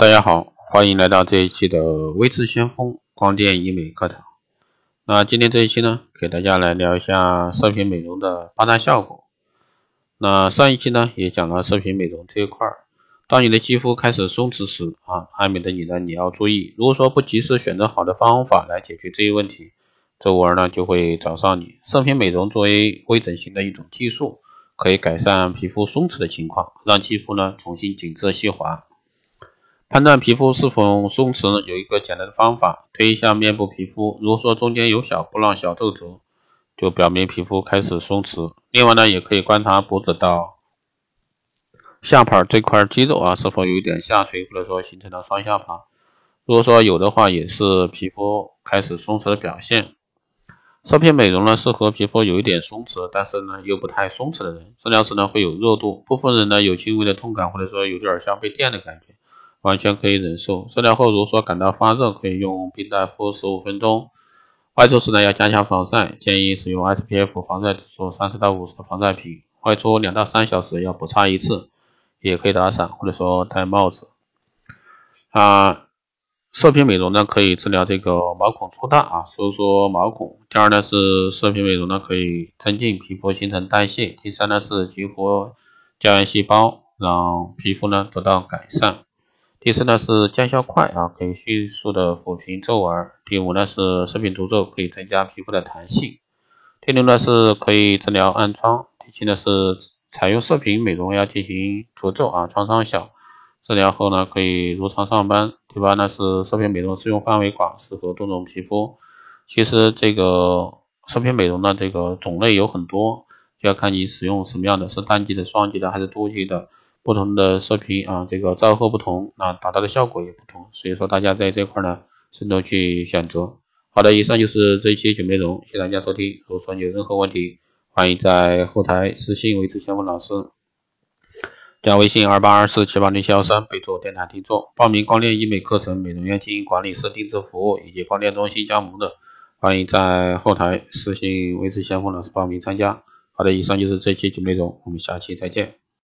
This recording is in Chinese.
大家好，欢迎来到这一期的微智先锋光电医美课堂。那今天这一期呢，给大家来聊一下射频美容的八大效果。那上一期呢，也讲了射频美容这一块儿。当你的肌肤开始松弛时啊，爱美的你呢，你要注意，如果说不及时选择好的方法来解决这一问题，这玩意儿呢就会找上你。射频美容作为微整形的一种技术，可以改善皮肤松弛的情况，让肌肤呢重新紧致细滑。判断皮肤是否松弛有一个简单的方法，推一下面部皮肤，如果说中间有小波浪、小皱褶，就表明皮肤开始松弛。另外呢，也可以观察脖子到下巴这块肌肉啊，是否有一点下垂，或者说形成了双下巴。如果说有的话，也是皮肤开始松弛的表现。射频美容呢，适合皮肤有一点松弛，但是呢又不太松弛的人。治疗时呢会有热度，部分人呢有轻微的痛感，或者说有点像被电的感觉。完全可以忍受。治疗后，如果说感到发热，可以用冰袋敷十五分钟。外出时呢，要加强防晒，建议使用 SPF 防晒指数三十到五十的防晒品。外出两到三小时要补擦一次，也可以打伞或者说戴帽子。啊，射频美容呢可以治疗这个毛孔粗大啊，收缩毛孔。第二呢是射频美容呢可以增进皮肤新陈代谢。第三呢是激活胶原细胞，让皮肤呢得到改善。第四呢是见效快啊，可以迅速的抚平皱纹。第五呢是射频除皱，可以增加皮肤的弹性。第六呢是可以治疗暗疮。第七呢是采用射频美容要进行除皱啊，创伤小，治疗后呢可以如常上班。第八呢是射频美容适用范围广，适合多种皮肤。其实这个射频美容的这个种类有很多，就要看你使用什么样的，是单击的、双击的还是多击的。不同的射频啊，这个照后不同，那达到的效果也不同，所以说大家在这块呢，慎重去选择。好的，以上就是这一期节目内容，谢谢大家收听。如果说你有任何问题，欢迎在后台私信维持先锋老师，加微信二八二四七八零七幺三，备注电台听众。报名光电医美课程、美容院经营管理师定制服务以及光电中心加盟的，欢迎在后台私信维持先锋老师报名参加。好的，以上就是这期节目内容，我们下期再见。